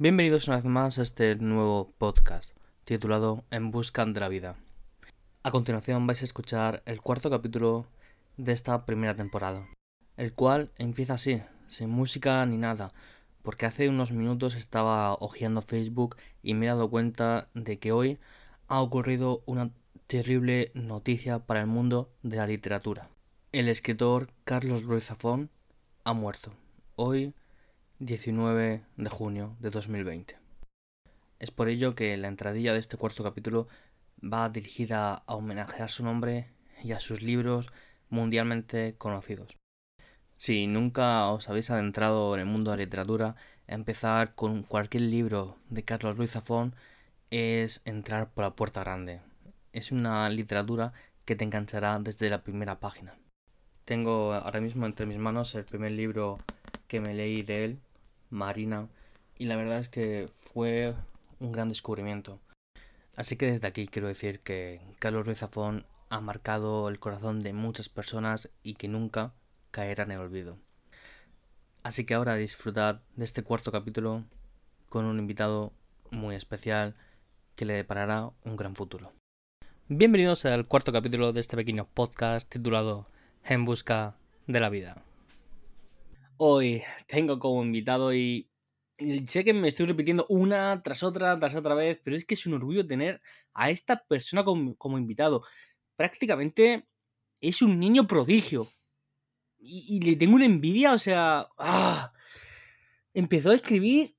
Bienvenidos una vez más a este nuevo podcast titulado En Busca de la Vida. A continuación vais a escuchar el cuarto capítulo de esta primera temporada, el cual empieza así, sin música ni nada, porque hace unos minutos estaba hojeando Facebook y me he dado cuenta de que hoy ha ocurrido una terrible noticia para el mundo de la literatura. El escritor Carlos Ruiz Zafón ha muerto. Hoy 19 de junio de 2020. Es por ello que la entradilla de este cuarto capítulo va dirigida a homenajear su nombre y a sus libros mundialmente conocidos. Si nunca os habéis adentrado en el mundo de la literatura, empezar con cualquier libro de Carlos Ruiz Zafón es entrar por la puerta grande. Es una literatura que te enganchará desde la primera página. Tengo ahora mismo entre mis manos el primer libro que me leí de él, Marina, y la verdad es que fue un gran descubrimiento. Así que desde aquí quiero decir que Carlos Ruiz Zafón ha marcado el corazón de muchas personas y que nunca caerá en el olvido. Así que ahora disfrutad de este cuarto capítulo con un invitado muy especial que le deparará un gran futuro. Bienvenidos al cuarto capítulo de este pequeño podcast titulado En busca de la vida. Hoy tengo como invitado y sé que me estoy repitiendo una tras otra, tras otra vez, pero es que es un orgullo tener a esta persona como, invitado. Prácticamente es un niño prodigio. Y, le tengo una envidia, o sea... ¡ah! Empezó a escribir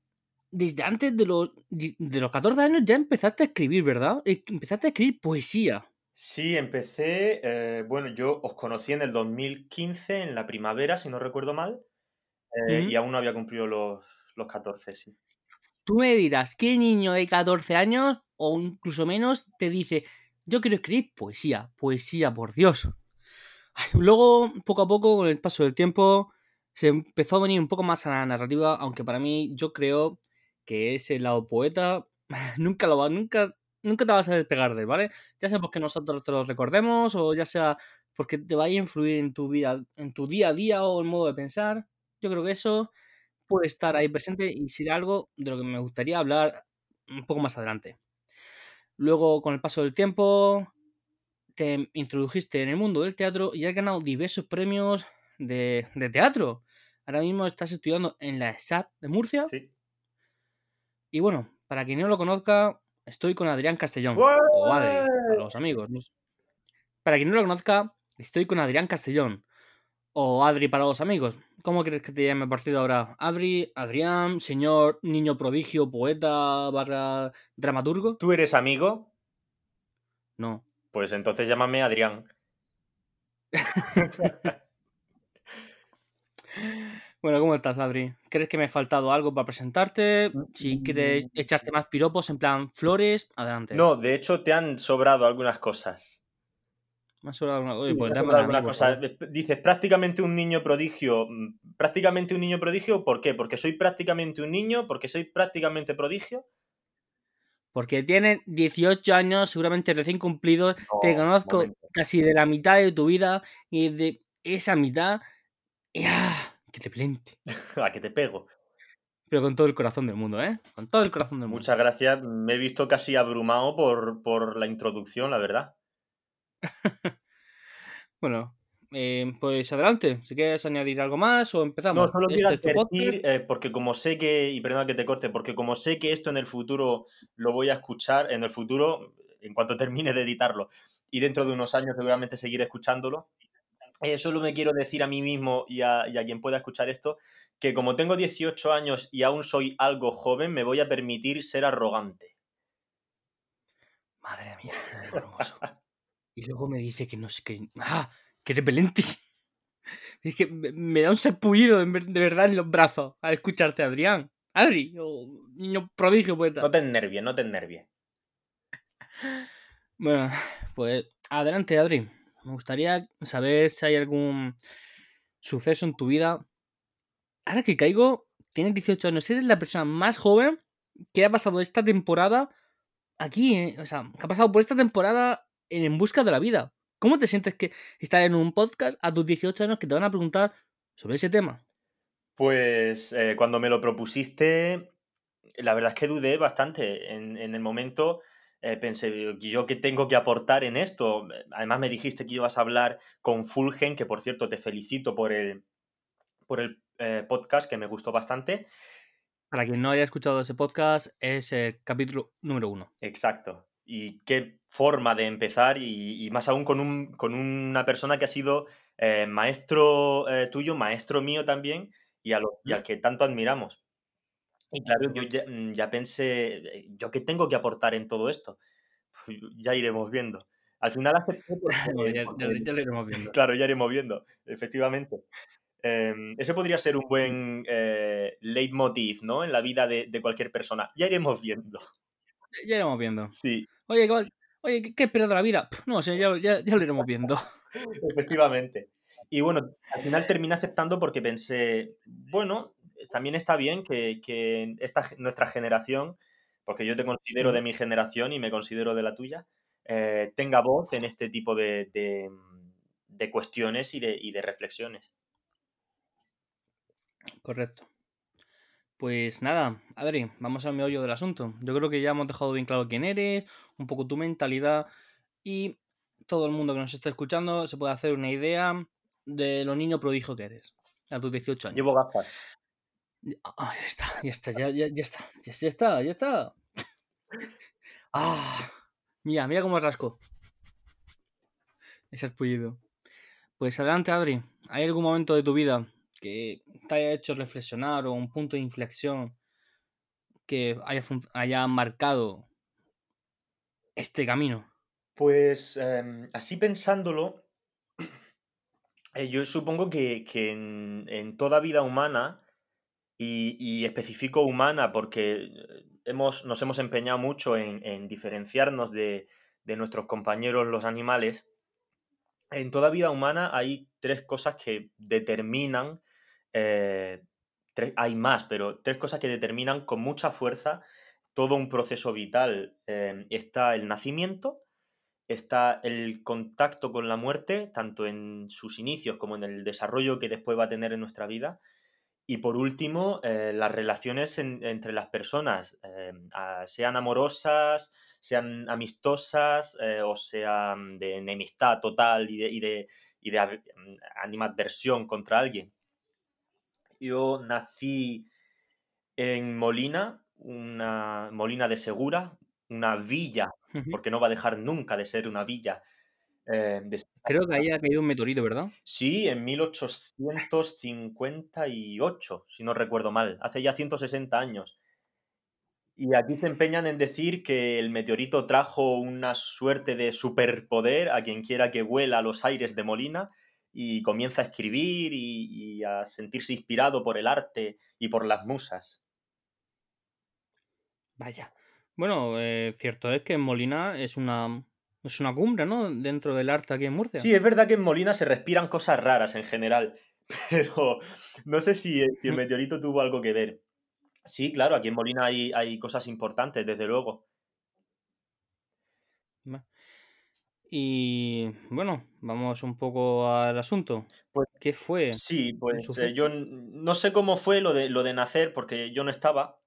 desde antes de los, de los 14 años, ya empezaste a escribir, ¿verdad? Eh, empezaste a escribir poesía. Sí, empecé, eh, bueno, yo os conocí en el 2015, en la primavera, si no recuerdo mal. Eh, y aún no había cumplido los, los 14, sí. Tú me dirás, ¿qué niño de 14 años o incluso menos te dice, yo quiero escribir poesía, poesía, por Dios? luego, poco a poco, con el paso del tiempo, se empezó a venir un poco más a la narrativa, aunque para mí yo creo que ese lado poeta nunca lo va, nunca, nunca te vas a despegar de él, ¿vale? Ya sea porque nosotros te lo recordemos o ya sea porque te vaya a influir en tu vida, en tu día a día o el modo de pensar. Yo creo que eso puede estar ahí presente y ser algo de lo que me gustaría hablar un poco más adelante. Luego, con el paso del tiempo, te introdujiste en el mundo del teatro y has ganado diversos premios de, teatro. Ahora mismo estás estudiando en la SAP de Murcia. Sí. Y bueno, para quien no lo conozca, estoy con Adrián Castellón. O Adri, para los amigos. Para quien no lo conozca, estoy con Adrián Castellón. O Adri para los amigos. ¿Cómo crees que te llame partido ahora? Adri, Adrián, señor niño prodigio, poeta, barra dramaturgo. ¿Tú eres amigo? No. Pues entonces llámame Adrián. bueno, ¿cómo estás, Adri? ¿Crees que me ha faltado algo para presentarte? Si quieres echarte más piropos en plan flores, adelante. No, de hecho te han sobrado algunas cosas. Más pues cosa. Dices, prácticamente un niño prodigio. Mm, ¿Prácticamente un niño prodigio? ¿Por qué? ¿Porque soy prácticamente un niño? ¿Porque soy prácticamente prodigio? Porque tienes 18 años, seguramente recién cumplidos. te conozco casi de la mitad de tu vida y de esa mitad. ¡ah! Que te plente. A que te pego. Pero con todo el corazón del mundo, ¿eh? Con todo el corazón del mundo. Muchas gracias. Me he visto casi abrumado por, por la introducción, la verdad. bueno, eh, pues adelante. Si quieres añadir algo más o empezamos. No, solo quiero este advertir, eh, porque como sé que, y perdona que te corte, porque como sé que esto en el futuro lo voy a escuchar, en el futuro, en cuanto termine de editarlo, y dentro de unos años seguramente seguiré escuchándolo, eh, solo me quiero decir a mí mismo y a, y a quien pueda escuchar esto, que como tengo 18 años y aún soy algo joven, me voy a permitir ser arrogante. Madre mía, hermoso. Y luego me dice que no sé qué. ¡Ah! ¡Qué repelente! Es que me da un serpullido de verdad en los brazos al escucharte, Adrián. Adri, niño prodigio poeta. No te nervies, no te nervies. Bueno, pues adelante, Adri. Me gustaría saber si hay algún suceso en tu vida. Ahora que caigo, tienes 18 años, eres la persona más joven que ha pasado esta temporada aquí, ¿eh? o sea, que ha pasado por esta temporada en busca de la vida. ¿Cómo te sientes que estar en un podcast a tus 18 años que te van a preguntar sobre ese tema? Pues eh, cuando me lo propusiste, la verdad es que dudé bastante. En, en el momento eh, pensé, ¿yo qué tengo que aportar en esto? Además me dijiste que ibas a hablar con Fulgen, que por cierto te felicito por el, por el eh, podcast, que me gustó bastante. Para quien no haya escuchado ese podcast, es el capítulo número uno. Exacto. Y qué forma de empezar, y, y más aún con, un, con, una persona que ha sido eh, maestro eh, tuyo, maestro mío también, y, a lo, y, al que tanto admiramos. Y claro, yo ya, mm, ya, pensé, ¿yo qué tengo que aportar en todo esto? Pues ya iremos viendo. Al final acepté porque, ya, ya, lo iremos viendo. Claro, ya iremos viendo, efectivamente. Eh, ese podría ser un buen eh, leitmotiv, ¿no? En la vida de, de, cualquier persona. Ya iremos viendo. Ya iremos viendo. Sí. Oye, oye ¿qué, qué de la vida? No o sé, sea, ya, ya, lo iremos viendo. Efectivamente. Y bueno, al final terminé aceptando porque pensé, bueno, también está bien que, que esta, nuestra generación, porque yo te considero de mi generación y me considero de la tuya, eh, tenga voz en este tipo de, de, de cuestiones y de, y de reflexiones. Correcto. Pues nada, Adri, vamos al meollo del asunto. Yo creo que ya hemos dejado bien claro quién eres, un poco tu mentalidad y todo el mundo que nos esté escuchando se puede hacer una idea de lo niño prodigio que eres a tus 18 años. Llevo gafas. Ah, ya está, ya está, ya, ya, ya está, ya, ya, está, ya está. Ah, mira, mira cómo rasco. Ese pullido. Pues adelante, Adri. ¿Hay algún momento de tu vida que te haya hecho reflexionar o un punto de inflexión que haya, haya marcado este camino? Pues eh, así pensándolo, eh, yo supongo que, que en, toda vida humana, y, y, humana porque hemos, nos hemos empeñado mucho en, en diferenciarnos de, de nuestros compañeros los animales, en toda vida humana hay tres cosas que determinan eh, hay más, pero tres cosas que determinan con mucha fuerza todo un proceso vital. Eh, está el nacimiento, está el contacto con la muerte, tanto en sus inicios como en el desarrollo que después va a tener en nuestra vida. Y por último, eh, las relaciones en, entre las personas, sean amorosas, sean amistosas o sean de enemistad total de, y y de animadversión contra alguien. Yo nací en Molina, una Molina de Segura, una villa, uh -huh. porque no va a dejar nunca de ser una villa. Eh, de... Creo que ahí ha caído un meteorito, ¿verdad? Sí, en 1858, si no recuerdo mal, hace ya 160 años. Y aquí se empeñan en decir que el meteorito trajo una suerte de superpoder a quien quiera que huela a los aires de Molina y comienza a escribir y, y, a sentirse inspirado por el arte y por las musas. Vaya. Bueno, eh, cierto es que Molina es una, es una cumbre, ¿no? Dentro del arte aquí en Murcia. Sí, es verdad que en Molina se respiran cosas raras en general, pero no sé si, si el meteorito tuvo algo que ver. Sí, claro, aquí en Molina hay, hay cosas importantes, desde luego. Y bueno, vamos un poco al asunto. Pues, ¿Qué fue? Sí, pues eh, yo no sé cómo fue lo de, lo de nacer, porque yo no estaba.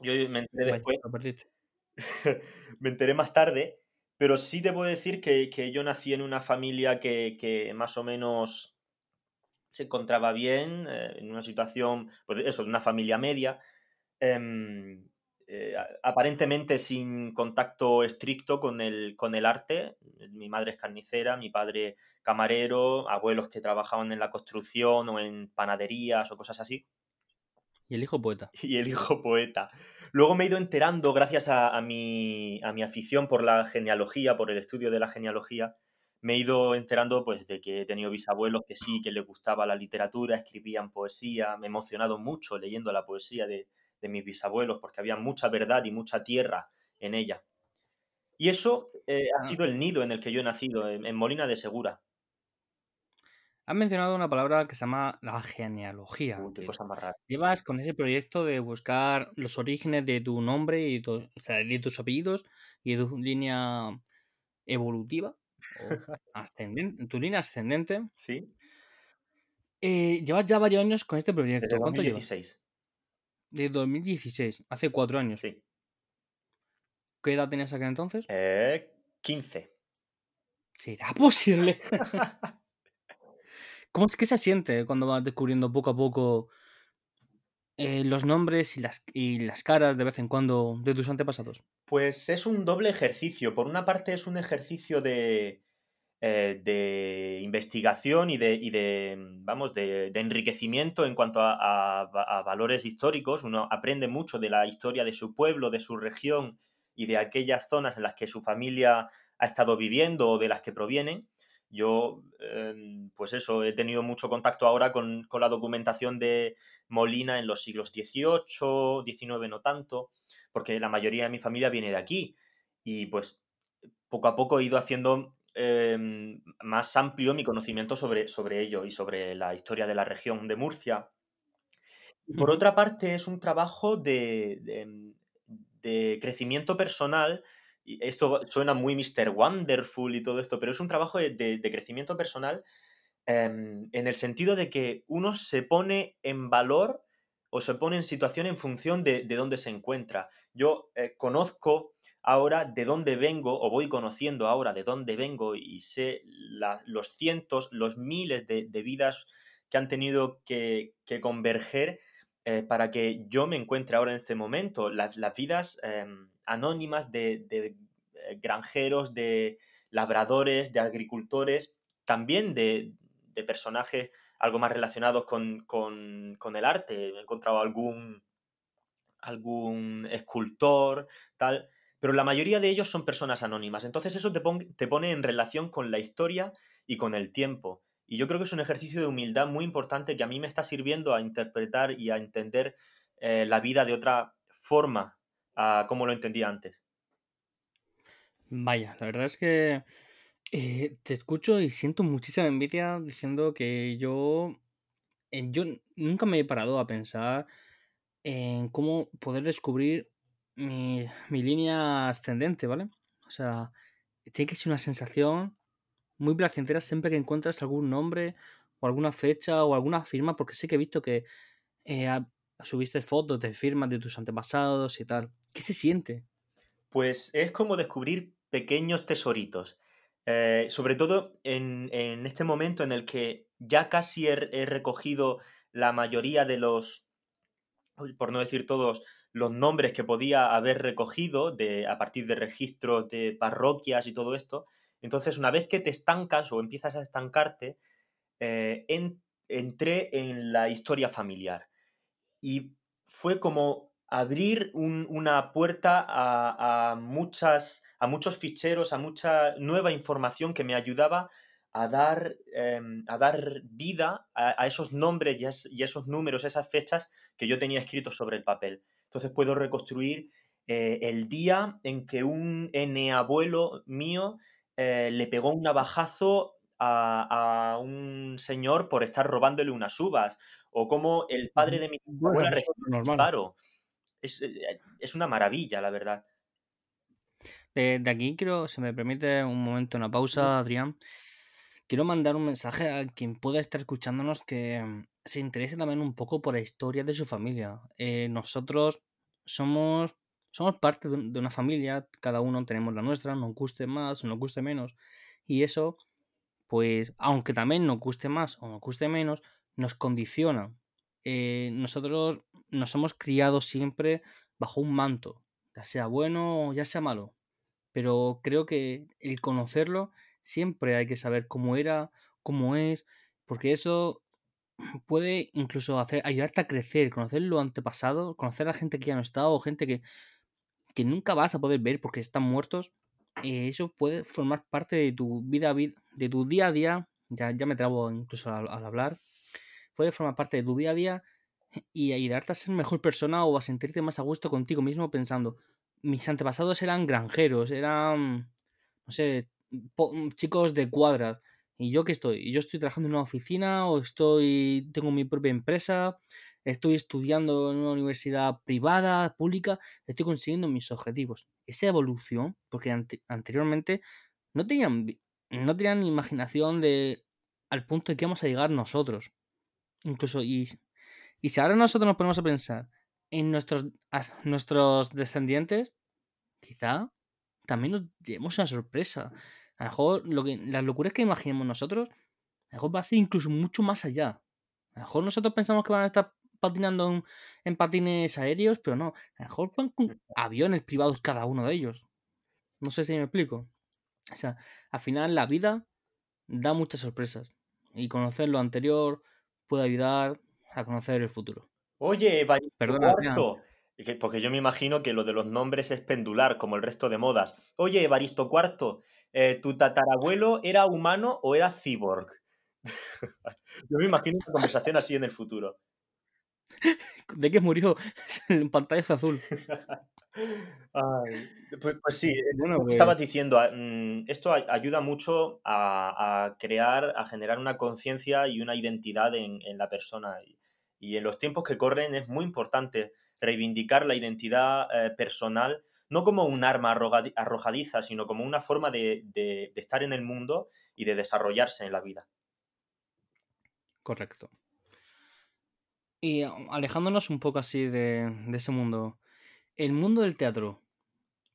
Yo me enteré después. me enteré más tarde, pero sí te puedo decir que, que yo nací en una familia que, que, más o menos se encontraba bien, eh, en una situación, pues eso, una familia media. Eh, eh, aparentemente sin contacto estricto con el, con el arte. Mi madre es carnicera, mi padre camarero, abuelos que trabajaban en la construcción o en panaderías o cosas así. Y el hijo poeta. Y el hijo poeta. Luego me he ido enterando, gracias a, a, mi, a mi afición por la genealogía, por el estudio de la genealogía, me he ido enterando pues de que he tenido bisabuelos que sí, que les gustaba la literatura, escribían poesía, me he emocionado mucho leyendo la poesía de, de mis bisabuelos, porque había mucha verdad y mucha tierra en ella. Y eso eh, ha sido el nido en el que yo he nacido, en, en Molina de Segura. Has mencionado una palabra que se llama la genealogía. Uy, qué cosa más rara. Llevas con ese proyecto de buscar los orígenes de tu nombre y tu, o sea, de tus apellidos y de tu línea evolutiva o ascendente, tu línea ascendente. Sí. Eh, llevas ya varios años con este proyecto. Desde ¿Cuánto 2016. llevas? De 2016, hace cuatro años. Sí. ¿Qué edad tenías aquel entonces? Eh, 15. ¿Será posible? ¿Cómo es que se siente cuando vas descubriendo poco a poco eh, los nombres y las, y las caras de vez en cuando de tus antepasados? Pues es un doble ejercicio. Por una parte es un ejercicio de, eh, de investigación y de, y de vamos, de, de, enriquecimiento en cuanto a, a, valores históricos. Uno aprende mucho de la historia de su pueblo, de su región y de aquellas zonas en las que su familia ha estado viviendo o de las que provienen. Yo, eh, pues eso, he tenido mucho contacto ahora con, con, la documentación de Molina en los siglos XVIII, XIX no tanto, porque la mayoría de mi familia viene de aquí. Y pues poco a poco he ido haciendo eh, más amplio mi conocimiento sobre, sobre ello y sobre la historia de la región de Murcia. Por otra parte, es un trabajo de, de, de crecimiento personal esto suena muy Mr. Wonderful y todo esto, pero es un trabajo de, de, crecimiento personal eh, en el sentido de que uno se pone en valor o se pone en situación en función de, de dónde se encuentra. Yo eh, conozco ahora de dónde vengo o voy conociendo ahora de dónde vengo y sé los cientos, los miles de, vidas que han tenido que, converger eh, para que yo me encuentre ahora en este momento. Las, vidas eh, anónimas de, de, granjeros, de labradores, de agricultores, también de, personajes algo más relacionados con, el arte. He encontrado algún, algún escultor, tal, pero la mayoría de ellos son personas anónimas. Entonces eso te, pon, te pone en relación con la historia y con el tiempo. Y yo creo que es un ejercicio de humildad muy importante que a mí me está sirviendo a interpretar y a entender eh, la vida de otra forma a como lo entendía antes. Vaya, la verdad es que eh, te escucho y siento muchísima envidia diciendo que yo, eh, yo nunca me he parado a pensar en cómo poder descubrir mi, mi línea ascendente, ¿vale? O sea, tiene que ser una sensación muy placentera siempre que encuentras algún nombre o alguna fecha o alguna firma, porque sé que he visto que eh, subiste fotos de firmas de tus antepasados y tal. ¿Qué se siente? Pues es como descubrir pequeños tesoritos. Eh, sobre todo en, en, este momento en el que ya casi he, he, recogido la mayoría de los, por no decir todos, los nombres que podía haber recogido de, a partir de registros de parroquias y todo esto, entonces, una vez que te estancas o empiezas a estancarte, eh, en, entré en la historia familiar. Y fue como abrir un, una puerta a, muchas, a muchos ficheros, a mucha nueva información que me ayudaba a dar, eh, a dar vida a, esos nombres y a, y esos números, esas fechas que yo tenía escritos sobre el papel. Entonces puedo reconstruir eh, el día en que un N abuelo mío eh, le pegó un navajazo a, a, un señor por estar robándole unas uvas, o como el padre de mi abuela bueno, disparo. Es, eh, es, una maravilla, la verdad. De, de, aquí quiero, se me permite un momento, una pausa, Adrián. Quiero mandar un mensaje a quien pueda estar escuchándonos que mm, se interese también un poco por la historia de su familia. Eh, nosotros somos somos parte de una familia, cada uno tenemos la nuestra, nos guste más o nos guste menos. Y eso, pues, aunque también nos guste más o nos guste menos, nos condiciona. Eh, nosotros nos hemos criado siempre bajo un manto, ya sea bueno o ya sea malo. Pero creo que el conocerlo, siempre hay que saber cómo era, cómo es, porque eso puede incluso ayudarte a crecer, conocer lo antepasado, conocer a gente que ya no está o gente que que nunca vas a poder ver porque están muertos, eh, eso puede formar parte de tu vida, de tu día a día, ya, ya me trabo incluso al, al, hablar, puede formar parte de tu día a día y ayudarte a ser mejor persona o a sentirte más a gusto contigo mismo pensando, mis antepasados eran granjeros, eran, no sé, chicos de cuadras, ¿y yo qué estoy? ¿Yo estoy trabajando en una oficina o estoy, tengo mi propia empresa? estoy estudiando en una universidad privada, pública, estoy consiguiendo mis objetivos. Esa evolución, porque ante, anteriormente no tenían, no tenían imaginación de al punto de que vamos a llegar nosotros. Incluso, y, y si ahora nosotros nos ponemos a pensar en nuestros, nuestros descendientes, quizá también nos llevemos una sorpresa. A lo mejor lo que, las locuras que imaginemos nosotros, a lo mejor va a ser incluso mucho más allá. A lo mejor nosotros pensamos que van a estar patinando en, patines aéreos, pero no. A lo mejor van con aviones privados cada uno de ellos. No sé si me explico. O sea, al final la vida da muchas sorpresas. Y conocer lo anterior puede ayudar a conocer el futuro. Oye, Cuarto. Porque yo me imagino que lo de los nombres es pendular, como el resto de modas. Oye, Evaristo Cuarto, eh, ¿tu tatarabuelo era humano o era cyborg? yo me imagino una conversación así en el futuro. ¿De qué murió? en pantalla azul. Pues, pues, sí, bueno, pues estabas diciendo, ah, mm, esto ayuda mucho a, crear, a generar una conciencia y una identidad en, la persona. Y, en los tiempos que corren es muy importante reivindicar la identidad eh, personal, no como un arma arrojadiza, sino como una forma de, estar en el mundo y de desarrollarse en la vida. Correcto. Y alejándonos un poco así de, de ese mundo, el mundo del teatro,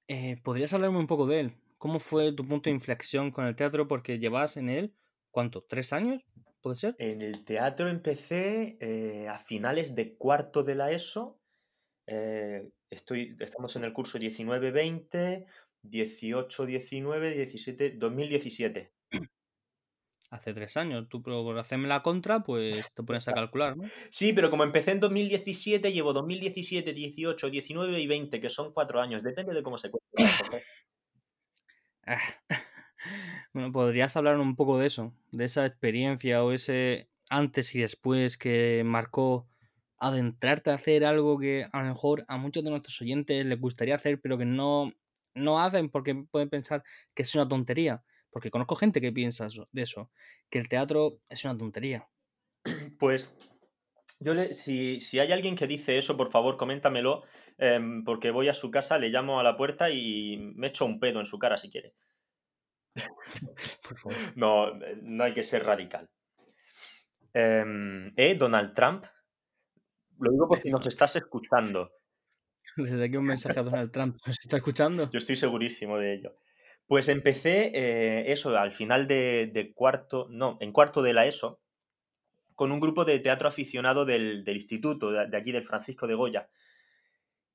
eh, ¿podrías hablarme un poco de él? ¿Cómo fue tu punto de inflexión con el teatro? Porque llevas en él, ¿cuánto? ¿Tres años? ¿Puede ser? En el teatro empecé eh, a finales de cuarto de la ESO. Eh, estoy, estamos en el curso 19-20, 18-19, 17, 2017 hace tres años. Tú, por hacerme la contra, pues te pones a calcular, ¿no? Sí, pero como empecé en 2017, llevo 2017, 18, 19 y 20, que son cuatro años. Depende de cómo se cuente. Ah. bueno, podrías hablar un poco de eso, de esa experiencia o ese antes y después que marcó adentrarte a hacer algo que a lo mejor a muchos de nuestros oyentes les gustaría hacer, pero que no, no hacen porque pueden pensar que es una tontería. Porque conozco gente que piensa de eso, que el teatro es una tontería. Pues yo le, si, hay alguien que dice eso, por favor, coméntamelo, em, porque voy a su casa, le llamo a la puerta y me echo un pedo en su cara si quiere. por favor. No, no hay que ser radical. Em, ¿Eh, Donald Trump? Lo digo porque nos estás escuchando. Desde aquí un mensaje a Donald Trump. ¿Nos está escuchando? Yo estoy segurísimo de ello. Pues empecé eh, eso al final de, cuarto, no, en cuarto de la ESO, con un grupo de teatro aficionado del, instituto, de, aquí del Francisco de Goya.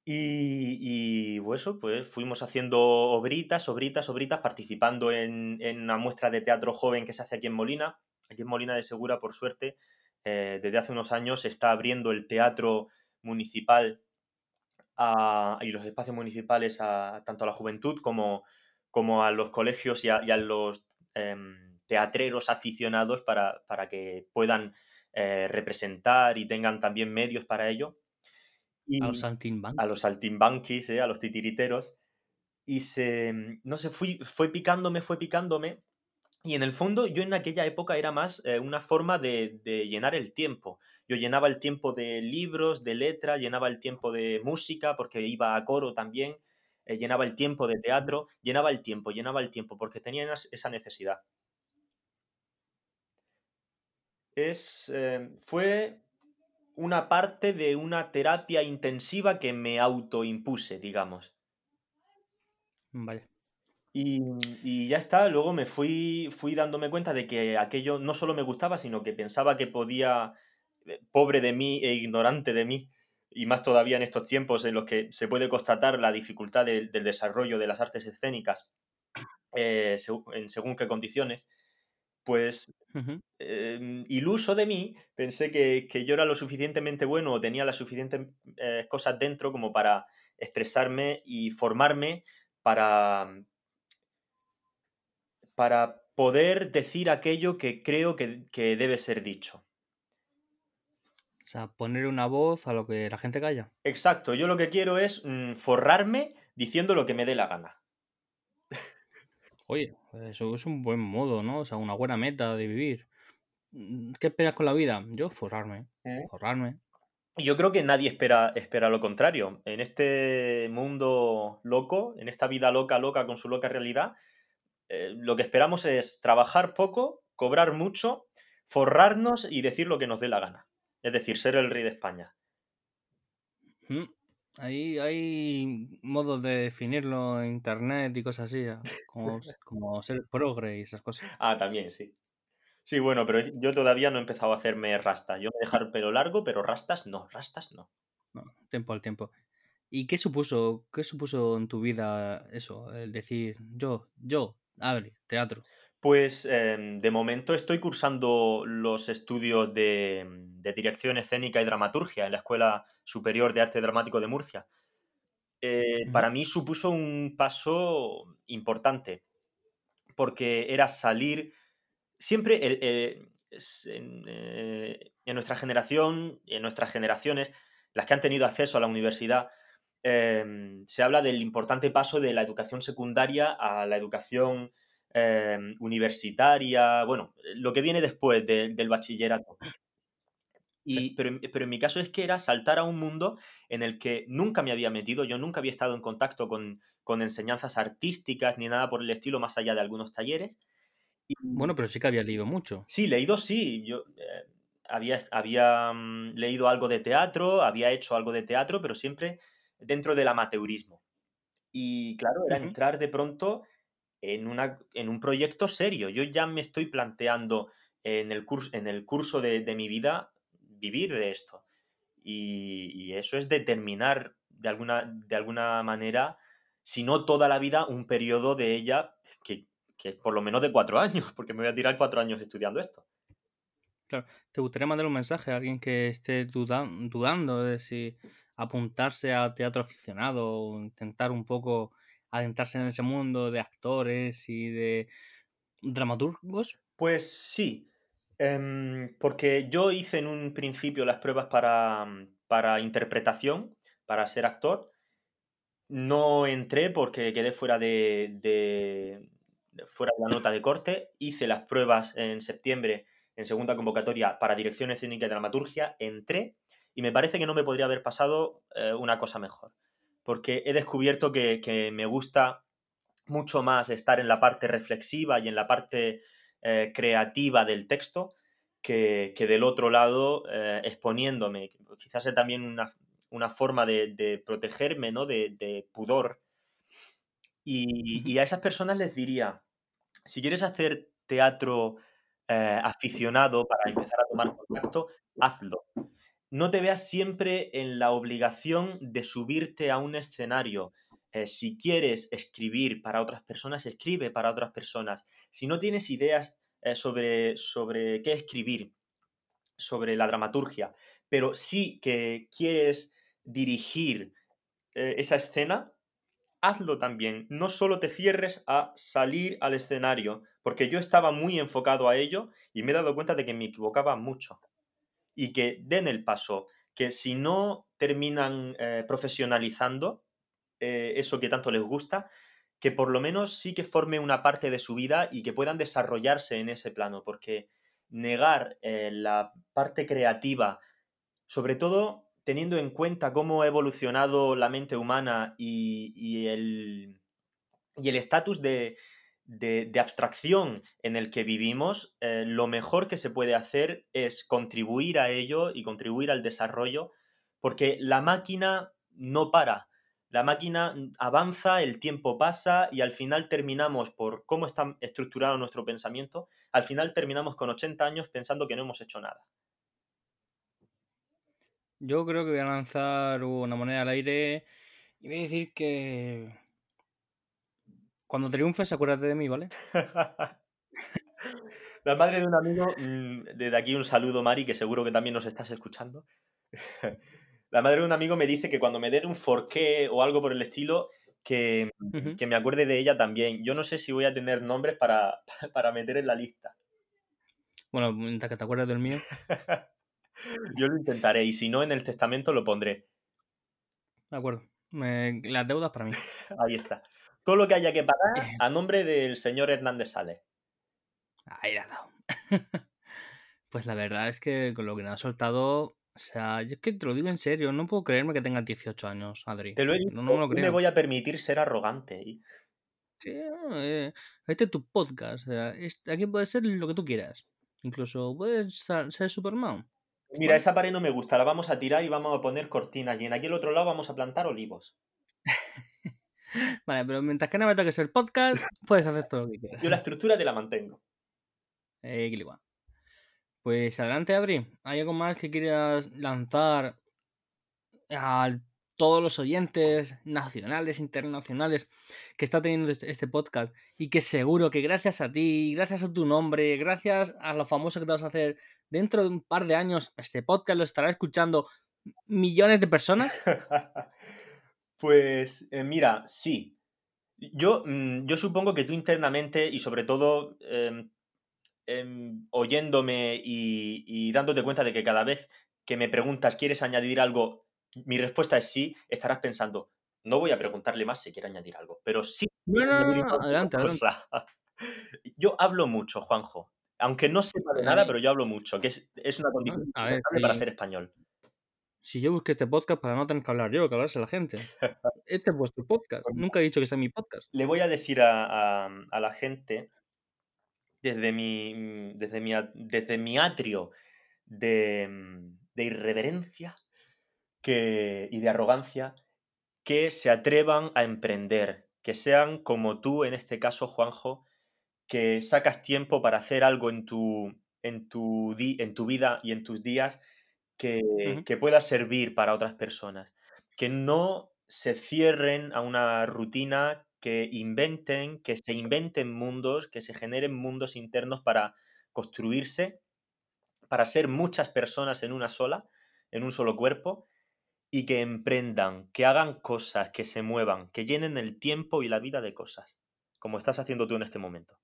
Y, y pues eso, pues fuimos haciendo obritas, obritas, obritas, participando en, una muestra de teatro joven que se hace aquí en Molina. Aquí en Molina de Segura, por suerte, eh, desde hace unos años se está abriendo el teatro municipal y los espacios municipales a, tanto a la juventud como, como a los colegios y a, los em, teatreros aficionados para, que puedan eh, representar y tengan también medios para ello. a los saltimbanquis. A los saltimbanquis, eh, a los titiriteros. Y se, no sé, fui, fue picándome, fue picándome. Y en el fondo yo en aquella época era más eh, una forma de, llenar el tiempo. Yo llenaba el tiempo de libros, de letras, llenaba el tiempo de música, porque iba a coro también. Eh, llenaba el tiempo de teatro, llenaba el tiempo, llenaba el tiempo, porque tenía esa necesidad. Es, eh, fue una parte de una terapia intensiva que me autoimpuse, digamos. Vale. Y, y, ya está, luego me fui, fui dándome cuenta de que aquello no solo me gustaba, sino que pensaba que podía, eh, pobre de mí e ignorante de mí, y más todavía en estos tiempos en los que se puede constatar la dificultad del desarrollo de las artes escénicas eh, en según qué condiciones, pues em, iluso de mí, pensé que, yo era lo suficientemente bueno o tenía las suficientes eh, cosas dentro como para expresarme y formarme para, para poder decir aquello que creo que debe ser dicho. O sea, poner una voz a lo que la gente calla. Exacto, yo lo que quiero es mm, forrarme diciendo lo que me dé la gana. Oye, eso es un buen modo, ¿no? O sea, una buena meta de vivir. Mm, ¿Qué esperas con la vida? Yo forrarme. ¿Eh? Forrarme. Yo creo que nadie espera, espera lo contrario. En este mundo loco, en esta vida loca, loca con su loca realidad, eh, lo que esperamos es trabajar poco, cobrar mucho, forrarnos y decir lo que nos dé la gana. Es decir, ser el rey de España. Mm, Ahí hay modos de definirlo en internet y cosas así, ya, como, como ser progre y esas cosas. Ah, también, sí. Sí, bueno, pero yo todavía no he empezado a hacerme rastas. Yo me el pelo largo, pero rastas no, rastas no. No, tiempo al tiempo. ¿Y qué supuso, qué supuso en tu vida eso, el decir yo, yo, Adri, teatro? Pues em, de momento estoy cursando los estudios de, de dirección escénica y dramaturgia en la Escuela Superior de Arte Dramático de Murcia. Eh, para mí supuso un paso importante, porque era salir siempre el- es- en, eh, en nuestra generación, en nuestras generaciones, las que han tenido acceso a la universidad, eh, se habla del importante paso de la educación secundaria a la educación eh, universitaria, bueno, lo que viene después de- del bachillerato. Sí. Y, pero, en- pero en mi caso es que era saltar a un mundo en el que nunca me había metido, yo nunca había estado en contacto con, con enseñanzas artísticas ni nada por el estilo, más allá de algunos talleres. Y, Bueno, pero sí que había leído mucho. Sí, leído sí. Yo eh, había, había mm, leído algo de teatro, había hecho algo de teatro, pero siempre dentro del amateurismo. Y claro, era entrar de pronto en, una, en un proyecto serio. Yo ya me estoy planteando en el curso, en el curso de, de mi vida vivir de esto. Y, y eso es determinar de alguna, de alguna manera, si no toda la vida, un periodo de ella que, que es por lo menos de cuatro años, porque me voy a tirar cuatro años estudiando esto. Claro, ¿te gustaría mandar un mensaje a alguien que esté duda- dudando de si apuntarse a teatro aficionado o intentar un poco adentrarse en ese mundo de actores y de dramaturgos? Pues sí, em, porque yo hice en un principio las pruebas para, para interpretación, para ser actor. No entré porque quedé fuera de- fuera de la nota de corte. Hice las pruebas en septiembre en segunda convocatoria para dirección escénica y dramaturgia. Entré y me parece que no me podría haber pasado eh, una cosa mejor. Porque he descubierto que, que me gusta mucho más estar en la parte reflexiva y en la parte eh, creativa del texto que, que del otro lado eh, exponiéndome. Quizás es también una, una forma de, de protegerme, ¿no? De, de pudor. Y, a esas personas les diría, si quieres hacer teatro eh, aficionado para empezar a tomar contacto, hazlo. No te veas siempre en la obligación de subirte a un escenario. Eh, si quieres escribir para otras personas, escribe para otras personas. Si no tienes ideas eh, sobre, sobre qué escribir, sobre la dramaturgia, pero sí que quieres dirigir eh, esa escena, hazlo también. No solo te cierres a salir al escenario, porque yo estaba muy enfocado a ello y me he dado cuenta de que me equivocaba mucho. Y que den el paso, que si no terminan eh, profesionalizando eh, eso que tanto les gusta, que por lo menos sí que forme una parte de su vida y que puedan desarrollarse en ese plano, porque negar eh, la parte creativa, sobre todo teniendo en cuenta cómo ha evolucionado la mente humana y, y el y el estatus de, de, abstracción en el que vivimos, eh, lo mejor que se puede hacer es contribuir a ello y contribuir al desarrollo, porque la máquina no para. La máquina avanza, el tiempo pasa y al final terminamos, por cómo está estructurado nuestro pensamiento, al final terminamos con 80 años pensando que no hemos hecho nada. Yo creo que voy a lanzar una moneda al aire y voy a decir que cuando triunfes acuérdate de mí, ¿vale? La madre de un amigo, mmm, desde aquí un saludo, Mari, que seguro que también nos estás escuchando. La madre de un amigo me dice que cuando me den un forqué o algo por el estilo, que, Uh -huh. que, me acuerde de ella también. Yo no sé si voy a tener nombres para, para meter en la lista. Bueno, mientras que te acuerdes del mío. Yo lo intentaré y si no, en el testamento lo pondré. De acuerdo. Me... Las deudas para mí. Ahí está. Todo lo que haya que pagar a nombre del señor Hernández Sales. Ahí ha dado. pues la verdad es que con lo que me ha soltado. O sea, yo es que te lo digo en serio, no puedo creerme que tengas 18 años, Adri. Te lo he dicho, no, no me lo creo. creo. me voy a permitir ser arrogante. ¿eh? Sí, eh, este es tu podcast. O sea, aquí puedes ser lo que tú quieras. Incluso puedes ser Superman. Mira, esa pared no me gusta, la vamos a tirar y vamos a poner cortinas. Y en aquí el otro lado vamos a plantar olivos. vale, pero mientras que no me toques el podcast, puedes hacer todo lo que quieras. Yo la estructura te la mantengo. Eh, pues adelante, Adri. ¿Hay algo más que quieras lanzar a todos los oyentes nacionales, internacionales que está teniendo este, este podcast y que seguro que gracias a ti, gracias a tu nombre, gracias a lo famoso que te vas a hacer, dentro de un par de años este podcast lo estará escuchando millones de personas? pues eh, mira, sí. Yo, mm, yo supongo que tú internamente y sobre todo em, em, oyéndome y, dándote cuenta de que cada vez que me preguntas, ¿quieres añadir algo? Mi respuesta es sí, estarás pensando, no voy a preguntarle más si quiere añadir algo, pero sí. adelante, adelante. Yo hablo mucho, Juanjo. Aunque no sepa de nada, pero yo hablo mucho, que es, una condición para ser español. Si yo busqué este podcast para no tener que hablar yo, que hablarse la gente. Este es vuestro podcast. Nunca he dicho que sea mi podcast. Le voy a decir a la gente desde mi, mm, desde mi, desde mi atrio de, mm, de irreverencia que, y de arrogancia que se atrevan a emprender, que sean como tú, en este caso, Juanjo, que sacas tiempo para hacer algo en tu, en tu, en tu vida y en tus días que, que pueda servir para otras personas. Que no se cierren a una rutina que inventen, que se inventen mundos, que se generen mundos internos para construirse, para ser muchas personas en una sola, en un solo cuerpo, y que emprendan, que hagan cosas, que se muevan, que llenen el tiempo y la vida de cosas, como estás haciendo tú en este momento.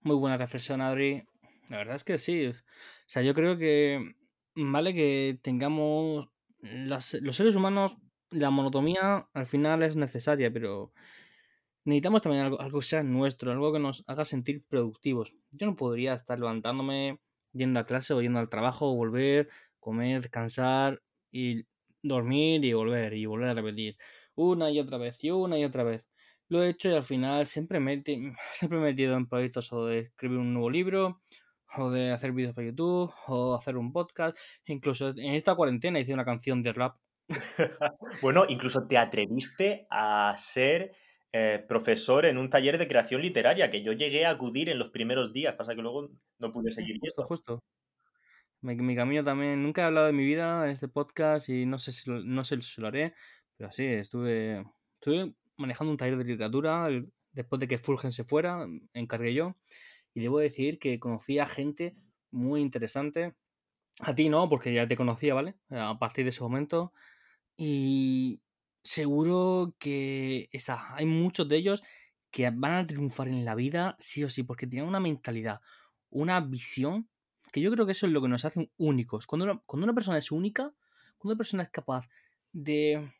Muy buena reflexión, Adri. La verdad es que sí. O sea, yo creo que vale que tengamos los seres humanos, la monotomía al final es necesaria, pero necesitamos también algo, algo que sea nuestro, algo que nos haga sentir productivos. Yo no podría estar levantándome, yendo a clase o yendo al trabajo, volver, comer, descansar y dormir y volver y volver a repetir una y otra vez y una y otra vez. Lo he hecho y al final siempre me, siempre he metido en proyectos o de escribir un nuevo libro o de hacer vídeos para YouTube o hacer un podcast. Incluso en esta cuarentena hice una canción de rap. bueno, incluso te atreviste a ser eh, profesor en un taller de creación literaria que yo llegué a acudir en los primeros días, pasa que luego no pude seguir Justo, justo. Mi, mi, camino también, nunca he hablado de mi vida en este podcast y no sé si lo, no sé si lo haré, pero sí, estuve, estuve manejando un taller de literatura después de que Fulgen se fuera, encargué yo, y debo decir que conocí a gente muy interesante. A ti no, porque ya te conocía, ¿vale? A partir de ese momento. Y seguro que hay muchos de ellos que van a triunfar en la vida sí o sí, porque tienen una mentalidad, una visión, que yo creo que eso es lo que nos hace únicos. Cuando una, cuando una persona es única, cuando una persona es capaz de,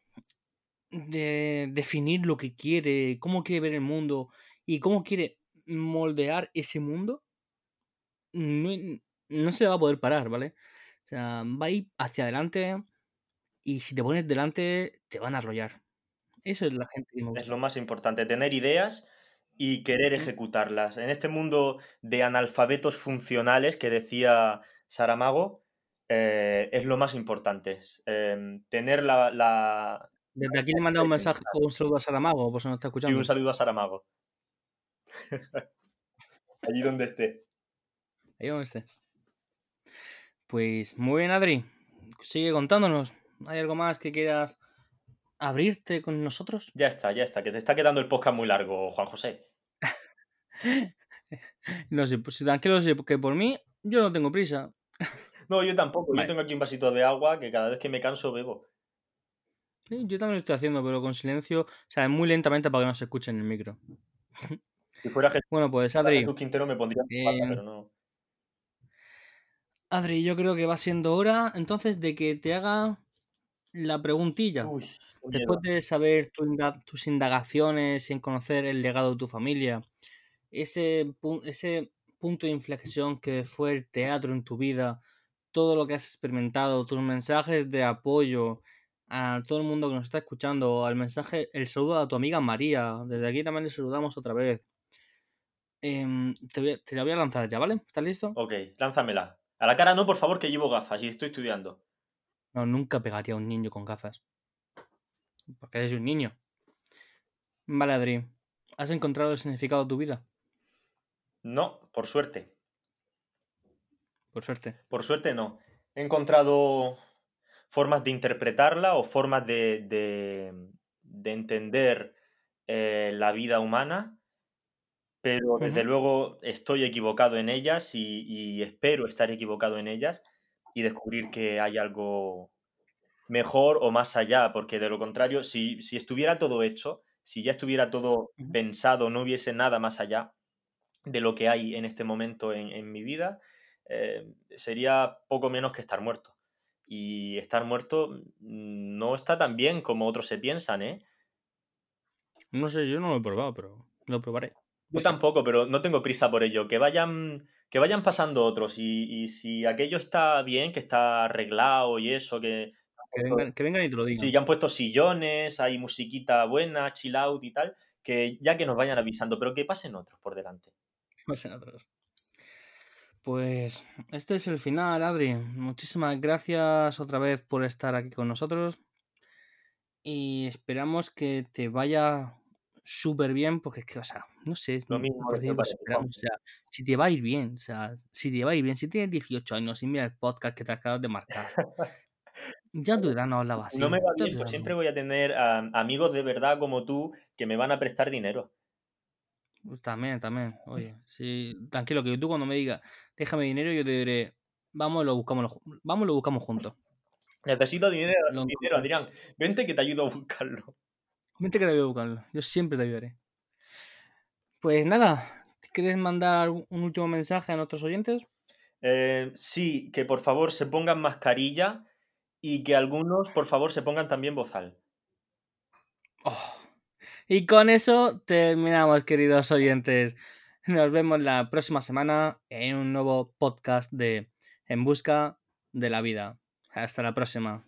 de definir lo que quiere, cómo quiere ver el mundo y cómo quiere moldear ese mundo, no, no se va a poder parar, ¿vale? O sea, va a ir hacia adelante y si te pones delante, te van a arrollar. Eso es la gente que Es lo más importante, tener ideas y querer ejecutarlas. En este mundo de analfabetos funcionales que decía Saramago, eh, es lo más importante. Em, tener la, Desde aquí le mando un mensaje, un saludo a Saramago, por si no está escuchando. Y un saludo a Saramago. Allí donde esté. Ahí donde esté. Pues muy bien, Adri. Sigue contándonos. ¿Hay algo más que quieras abrirte con nosotros? Ya está, ya está, que te está quedando el podcast muy largo, Juan José. no sé, pues tranquilo, sé, porque por mí yo no tengo prisa. no, yo tampoco. Yo tengo aquí un vasito de agua que cada vez que me canso bebo. Sí, yo también lo estoy haciendo, pero con silencio, o sea, muy lentamente para que no se escuche en el micro. Si fuera bueno, pues Adri. Quintero me pondría eh, pero no. Adri, yo creo que va siendo hora entonces de que te haga la preguntilla. Después de saber tus indagaciones y en conocer el legado de tu familia, ese, ese punto de inflexión que fue el teatro en tu vida, todo lo que has experimentado, tus mensajes de apoyo a todo el mundo que nos está escuchando, al mensaje, el saludo a tu amiga María, desde aquí también le saludamos otra vez. Em, te, la voy a lanzar ya, ¿vale? ¿Estás listo? Ok, lánzamela. A la cara no, por favor, que llevo gafas y estoy estudiando. No, nunca pegaría a un niño con gafas. Porque eres un niño. Vale, Adri. ¿Has encontrado el significado de tu vida? No, por suerte. Por suerte. Por suerte no. He encontrado formas de interpretarla o formas de, de, entender eh, la vida humana, pero desde luego estoy equivocado en ellas y, espero estar equivocado en ellas y descubrir que hay algo mejor o más allá, porque de lo contrario, si, si estuviera todo hecho, si ya estuviera todo pensado, no hubiese nada más allá de lo que hay en este momento en, mi vida, eh, sería poco menos que estar muerto. Y estar muerto no está tan bien como otros se piensan, ¿eh? No sé, yo no lo he probado, pero lo probaré. Yo tampoco, pero no tengo prisa por ello. Que vayan, que vayan pasando otros. Y, si aquello está bien, que está arreglado y eso, que. Que vengan, y te lo digan. Sí, que han puesto sillones, hay musiquita buena, chill out y tal. Que ya que nos vayan avisando, pero que pasen otros por delante. Pasen otros. Pues este es el final, Adri. Muchísimas gracias otra vez por estar aquí con nosotros. Y esperamos que te vaya súper bien, porque es que, o sea, no sé, lo mismo o sea, si te va a ir bien, o sea, si te va a ir bien, si tienes 18 años y mira el podcast que te acabas de marcar, ya tu edad no hablaba así. No me va bien, pues siempre voy a tener amigos de verdad como tú que me van a prestar dinero. Pues también, también. Oye, sí, tranquilo, que tú cuando me digas, déjame dinero, yo te diré, vamos, lo buscamos, vamos, lo buscamos juntos. Necesito dinero, dinero, Adrián. Vente que te ayudo a buscarlo. Vente que te ayudo a buscarlo. Yo siempre te ayudaré. Pues nada, ¿quieres mandar un último mensaje a nuestros oyentes? Eh, sí, que por favor se pongan mascarilla y que algunos, por favor, se pongan también bozal. Oh. Y con eso terminamos, queridos oyentes. Nos vemos la próxima semana en un nuevo podcast de En Busca de la Vida. Hasta la próxima.